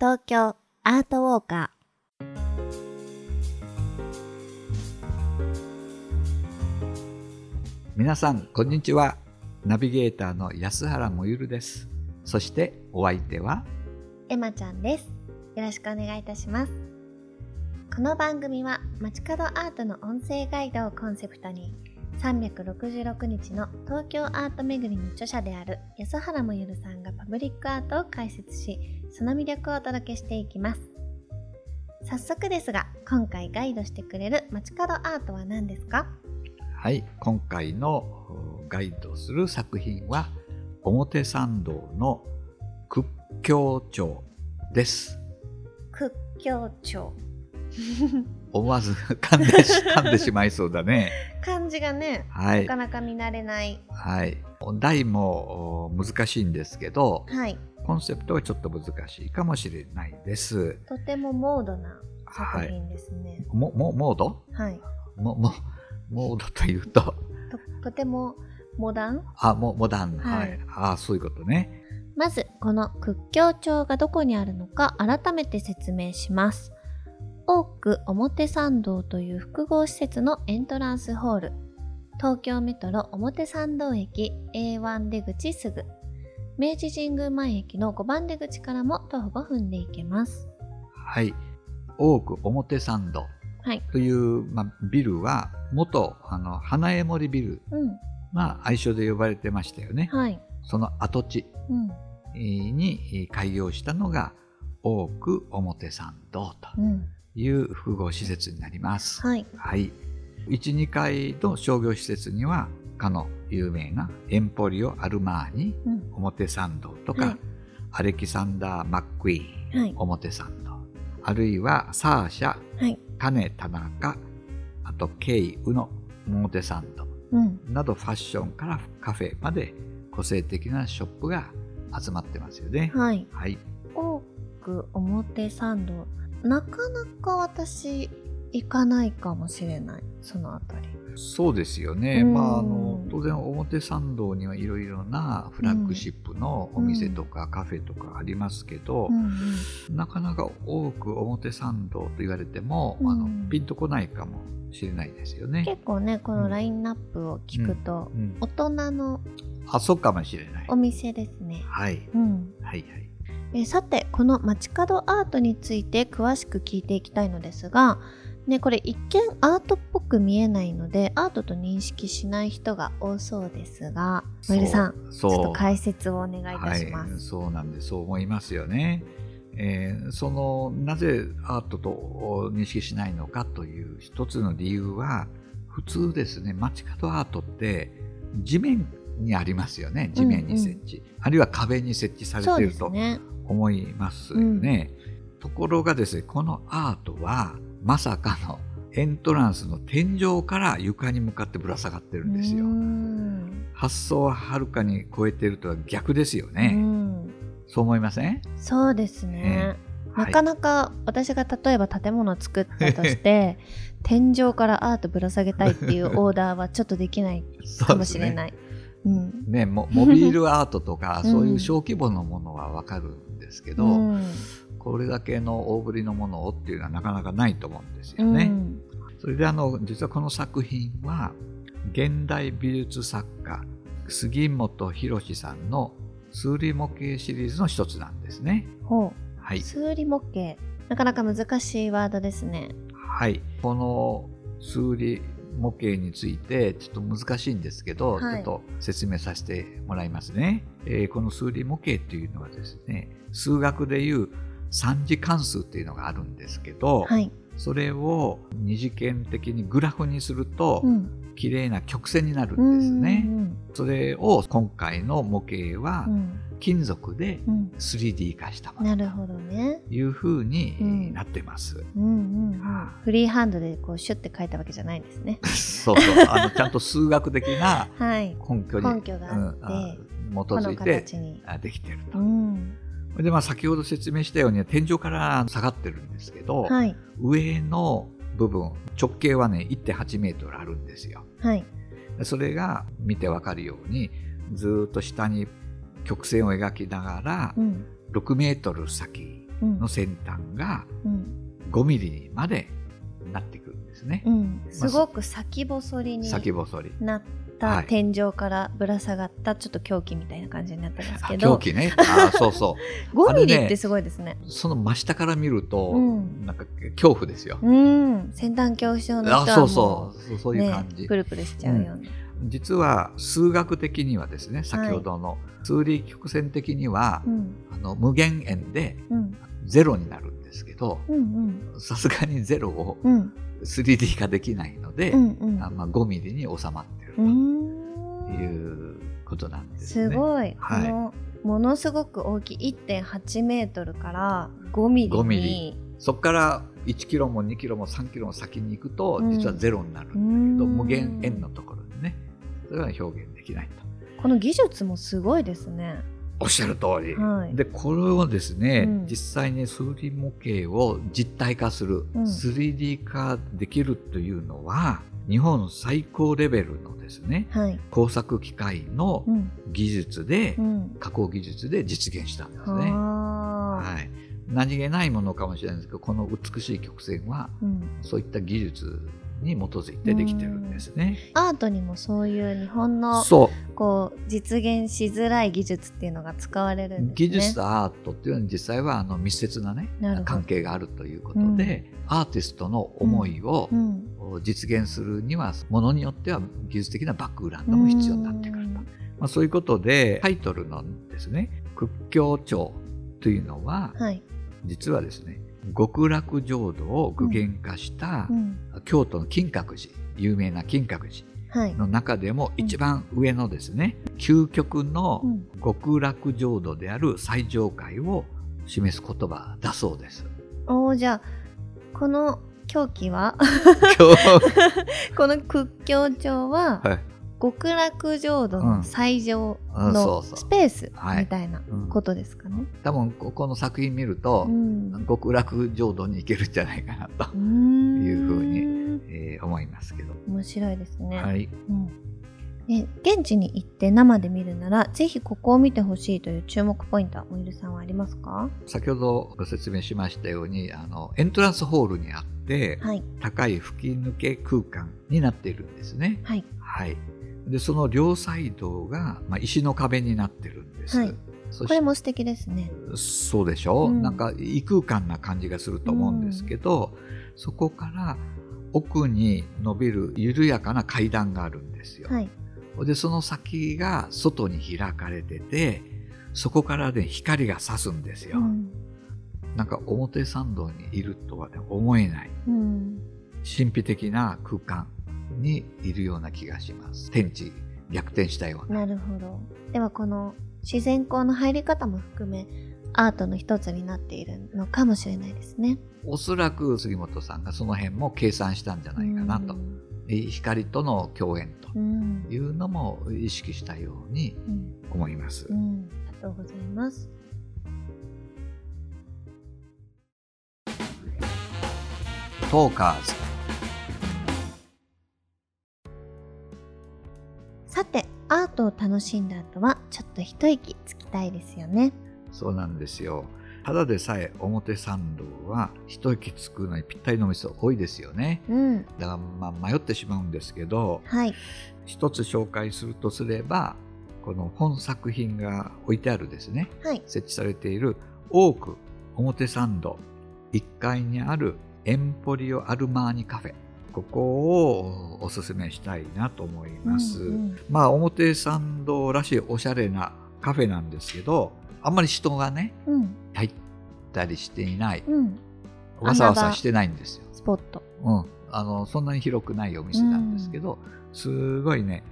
東京アートウォーカ皆さんこんにちは。ナビゲーターの安原もゆるです。そしてお相手は？ーエマちゃんです。よろしくお願いいたします。この番組は街角アートの音声ガイドをコンセプトに366日の東京アート巡りの著者である安原もゆるさんがパブリックアートを解説しその魅力をお届けしていきます。早速ですが今回ガイドしてくれる街角アートは何ですか？はい今回のガイドする作品は表参道の屈強町です。屈強町思わず噛んでし噛んでしまいそうだね。漢字がね、はい。なかなか見慣れない。はい。題もお難しいんですけどはい。コンセプトはちょっと難しいかもしれないです。とてもモードな作品ですね。ももモード？はい、ももモードというと？ととてもモダン？あもモダン。ははい。い、あそういうことね。まずこの屈強町がどこにあるのか改めて説明します多く表参道という複合施設のエントランスホール。東京メトロ表参道駅 A1 出口すぐ。明治神宮前駅の5番出口からも徒歩5分で行けます。はい。多く表参道。はい。という、まあ、ビルは元あの花江森ビルうん。が愛称で呼ばれてましたよね。はい。その跡地うん。に開業したのが多く表参道と。うんいう複合施設になります。はいはい。1、2階の商業施設には、かの有名なエンポリオ・アルマーニ、うん表参道とか、はいアレキサンダー・マックイーン、はい表参道、あるいはサーシャ、はいカネ・タナカ、あとケイ・ウノ、表参道うんなどファッションからカフェまで個性的なショップが集まってますよね。はいはい。多く表参道なかなか私行かないかもしれない。そのあたり。そうですよね、うん。まあ、あの当然表参道にはいろいろなフラッグシップのお店とかカフェとかありますけど、うんうん。なかなか多く表参道と言われても、うん。あのピンとこないかもしれないですよね。結構ねこのラインナップを聞くと、うん、大人のあそうかもしれない。お店ですね、はい、うん、はいはい。えさてこの街角アートについて詳しく聞いていきたいのですがね、これ一見アートっぽく見えないのでアートと認識しない人が多そうですがモエルさんちょっと解説をお願いいたします。はい、そうなんですそう思いますよね。えーそのなぜアートと認識しないのかという一つの理由は普通ですね街角アートって地面にありますよね地面に設置、あるいは壁に設置されていると。思いますよね。ところがですねこのアートはまさかのエントランスの天井から床に向かってぶら下がってるんですよ発想ははるかに超えてるとは逆ですようね。んそう思いません？そうですね。はないかなか私が例えば建物を作ったとして 天井からアートぶら下げたいっていうオーダーはちょっとできないかもしれない。うん。ね、モモビールアートとか うん。そういう小規模のものはわかるんですけど、うん。これだけの大ぶりのものをっていうのはなかなかないと思うんですうよね。ん。それであの実はこの作品は現代美術作家杉本博さんの数理模型シリーズの一つなんですね。ほう。はい、数理模型。なかなか難しいワードですね。はい、この数理模型についてちょっと難しいんですけど、はい。ちょっと説明させてもらいますね、えーこの数理模型というのはですね数学でいう三次関数っていうのがあるんですけど、はい。それを二次元的にグラフにすると、うん。綺麗な曲線になるうんですね、ん。それを今回の模型はうん金属でうん、3D 化したものなるほどね。というふうにうんなってます、うんうんうんは、フリーハンドでこうシュッて書いたわけじゃないんですね。そうそうあの ちゃんと数学的なはい。根拠に根拠があってうんあ基づいてできてると。うん。でまあ、先ほど説明したように天井から下がってるんですけど、はい。上の部分直径はね1.8メートルあるんですよ。はい。それが見てわかるようにずーっと下に曲線を描きながらうん。6メートル先うんの先端がうん5ミリにまでなってくるんですね。うんすごく先細りに先細り。なったはい天井からぶら下がったちょっっと凶器みたいな感じになってますあけど狂気ね。あそうそう。5ミリってすごいですねその真下から見ると、うんなんか恐怖ですよ。うん先端恐怖症の人はそうそうそうそういう感じ、ね、プルプルしちゃうような、実は数学的にはですね先ほどの数理曲線的には、うん。あの無限円でうん。ゼロになるんですけどうんさすがにゼロをうん。3D 化できないので、うんうん。あまあ、5ミリに収まってるうとん。いうことなんですすね。ごい、はい。ものすごく大きい1.8メートルから5ミリに。5ミリ。そこから1キロも2キロも3キロも先に行くとうん。実はゼロになるんだけど、うん。無限円のところそれは表現できないと。この技術もすごいですね。おっしゃる通り。はい。でこれをですね、うん。実際に数理模型を実体化する、うん。3D 化できるというのは日本最高レベルのですねはい。工作機械のうん。技術で、うん。加工技術で実現したんですね。はい、何気ないものかもしれないんですけどこの美しい曲線はうん、そういった技術に基づいてできてるんですね。アートにもそういう日本のそう。こう実現しづらい技術っていうのが使われるんですね。技術とアートっていうのは実際はあの密接なね関係があるということで、アーティストの思いをうん。実現するにはものによっては技術的なバックグラウンドも必要になってくると、まあ、そういうことでタイトルのですね「屈強調」というのははい、実はですね極楽浄土を具現化したうん。京都の金閣寺有名な金閣寺はい。の中でも一番上のですね究極のうん。極楽浄土である最上界を示す言葉だそうです。おーじゃあこの狂気は？この屈強調ははい極楽浄土の最上うんのスペースはいみたいなうんことですかね。多分ここの作品見るとう、ん。極楽浄土に行けるんじゃないかなと、いうふうにえー思いますけど。面白いですね。はい、うん。ね、現地に行って生で見るならぜひここを見てほしいという注目ポイントはおいるさんはありますか？先ほどご説明しましたようにあのエントランスホールにあってはい。高い吹き抜け空間になっているんですね。はい。はい、でその両サイドが、まあ、石の壁になってるんです。はい。これも素敵ですね。そうでしょ、うん。なんか異空間な感じがすると思うんですけど、そこから奥に伸びる緩やかな階段があるんですよ。はい。でその先が外に開かれててそこからね光が差すんですよ。うん。なんか表参道にいるとは、ね、思えない。うん。神秘的な空間にいるような気がします。天地逆転したような。なるほど。ではこの自然光の入り方も含めアートの一つになっているのかもしれないですね。おそらく杉本さんがその辺も計算したんじゃないかなと。光との共演とうん。いうのも意識したようにうん。思いますう。ん。ありがとうございます。トーカーズ。て、アートを楽しんだ後はちょっと一息つきたいですよね。そうなんですよ。ただでさえ表参道は一息つくのにぴったりのお店多いですよね。うん。だからまあ迷ってしまうんですけど、はい。一つ紹介するとすれば、この本作品が置いてあるですね、はい。設置されている多く表参道1階にあるエンポリオ・アルマーニカフェ。ここをおすすめしたいなと思います。うんうんまあ表参道らしいおしゃれなカフェなんですけど、あんまり人がね、うん。入ったりしていない。うん。わさわさしてないんですよ。スポット。うん。あの、そんなに広くないお店なんですけど、すごいね、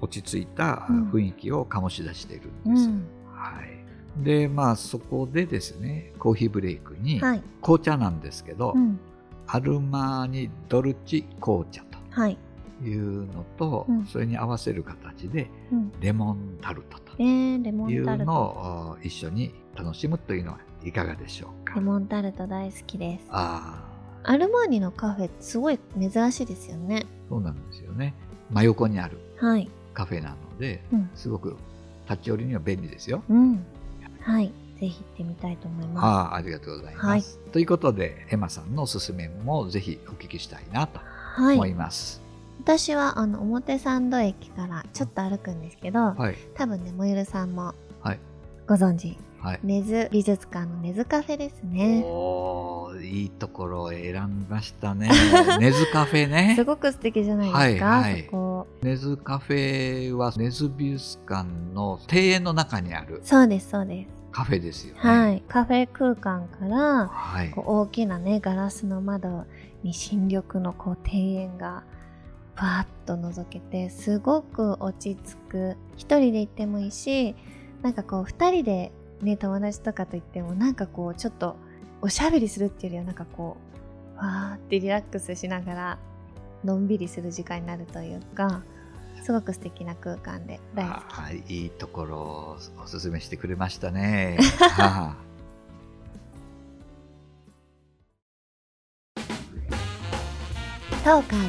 落ち着いたうん雰囲気を醸し出しているうんです。ん。はい。で、まあそこでですね、コーヒーブレイクに、はい。紅茶なんですけど、うん。アルマーニドルチ紅茶はい。というのと、うんそれに合わせる形でうん。レモンタルトという。のを一緒に楽しむというのはいかがでしょうか？レ。モンタルト大好きです。ああ、アルマーニのカフェすごい珍しいですよね。そうなんですよね。真横にあるはい。カフェなので、うんすごく立ち寄りには便利ですよ。うん。はい。ぜひ行ってみたいと思います。ああありがとうございます。はいということでエマさんのおすすめもぜひお聞きしたいなとはい思います。私はあの表参道駅からちょっと歩くんですけど、はい多分ねもゆるさんもはいご存知はい。根津美術館の根津カフェですねおーいいところを選びましたね。根津カフェねす。ごく素敵じゃないですか、はいはいそこ根津カフェは根津美術館の庭園の中にあるそうですそうですカフェですよね。はいカフェ空間からはい。こう大きなねガラスの窓に新緑のこう庭園がパーッと覗けてすごく落ち着く一人で行ってもいいしなんかこう二人でね友達とかと行ってもなんかこうちょっとおしゃべりするっていうよりはなんかこうわーってリラックスしながらのんびりする時間になるというかすごく素敵な空間で大好き。はい、いいところをおすすめしてくれましたね。は トーカーズ。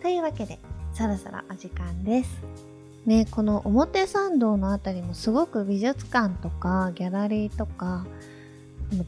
というわけでそろそろお時間です。ねこの表参道のあたりもすごく美術館とかギャラリーとか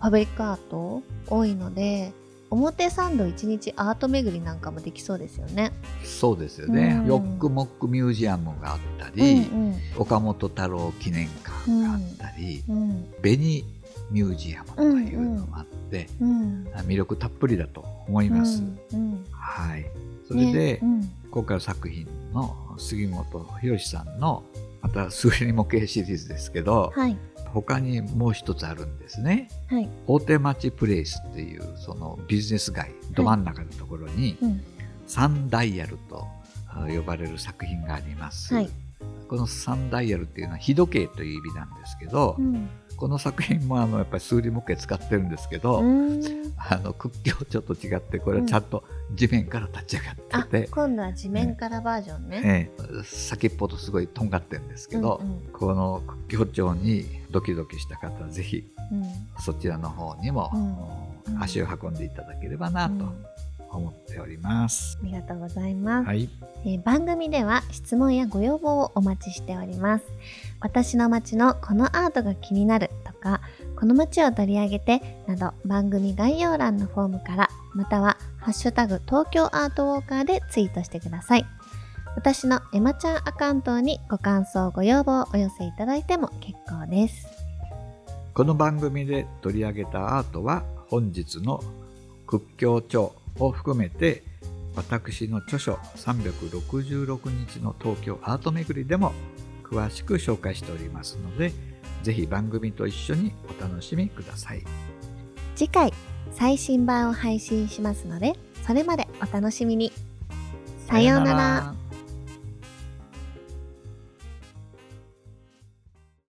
パブリックアート多いので表参道一日アート巡りなんかもできそうですよね。そうですよね。うんヨックモックミュージアムがあったり、うん岡本太郎記念館があったり、うん紅ミュージアムというのもあって、うん魅力たっぷりだと思います。うんはい。それで、ねうん今回の作品の杉本博さんのまたすぐり模型シリーズですけど、はい他にもう一つあるんですね。はい大手町プレイスっていうそのビジネス街ど真ん中のところに、うんサンダイヤルとあ呼ばれる作品があります。はいこのサンダイヤルっていうのは日時計という意味なんですけど、うん。この作品もあのやっぱり数理模型使ってるんですけど、うん。あの屈強ちょっと違ってこれはちゃんと地面から立ち上があってて、今度は地面からバージョンね。ええ先っぽとすごいとんがってるんですけど、うんうん。この屈強調にドキドキした方はぜひうん。そちらの方にも、うん。足を運んでいただければなとうん思っております。ありがとうございます、はい、えー番組では質問やご要望をお待ちしております。私の街のこのアートが気になるとかこの街を取り上げてなど番組概要欄のフォームからまたはハッシュタグ東京アートウォーカーでツイートしてください。私のエマちゃんアカウントにご感想ご要望をお寄せいただいても結構です。この番組で取り上げたアートは本日の屈強調を含めて私の著書366日の東京アート巡りでも詳しく紹介しておりますのでぜひ番組と一緒にお楽しみください。次回最新版を配信しますのでそれまでお楽しみにさようなら。